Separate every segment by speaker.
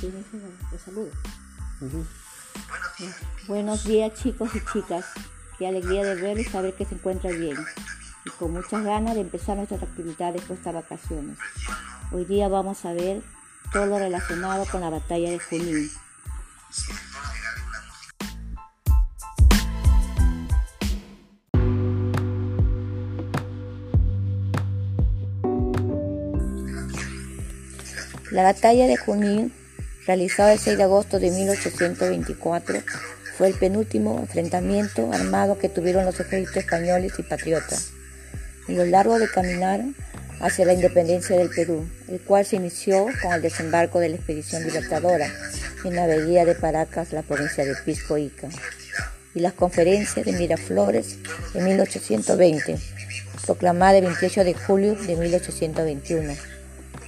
Speaker 1: de salud. Buenos días chicos y chicas. Qué alegría de ver y saber que se encuentra bien. Y con muchas ganas de empezar nuestras actividades por estas vacaciones. Hoy día vamos a ver todo lo relacionado con la batalla de Junín. La batalla de Junín, realizada el 6 de agosto de 1824, fue el penúltimo enfrentamiento armado que tuvieron los ejércitos españoles y patriotas. En lo largo de caminar hacia la independencia del Perú, el cual se inició con el desembarco de la expedición libertadora en la bahía de Paracas, la provincia de Pisco Ica, y las conferencias de Miraflores en 1820, proclamada el 28 de julio de 1821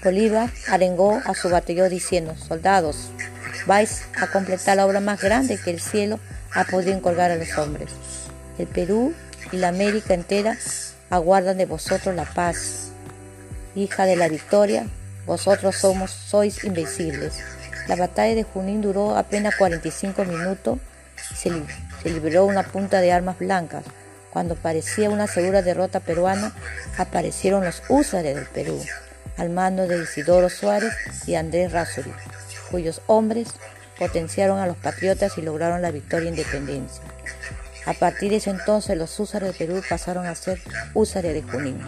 Speaker 1: Bolívar arengó a su batallón diciendo, soldados, vais a completar la obra más grande que el cielo ha podido encolgar a los hombres. El Perú y la América entera aguardan de vosotros la paz. Hija de la victoria, vosotros somos, sois invencibles. La batalla de Junín duró apenas 45 minutos se liberó una punta de armas blancas. Cuando parecía una segura derrota peruana, aparecieron los húsares del Perú al mando de Isidoro Suárez y Andrés Rázuri, cuyos hombres potenciaron a los patriotas y lograron la victoria e independencia. A partir de ese entonces los húsares de Perú pasaron a ser húsares de Junín.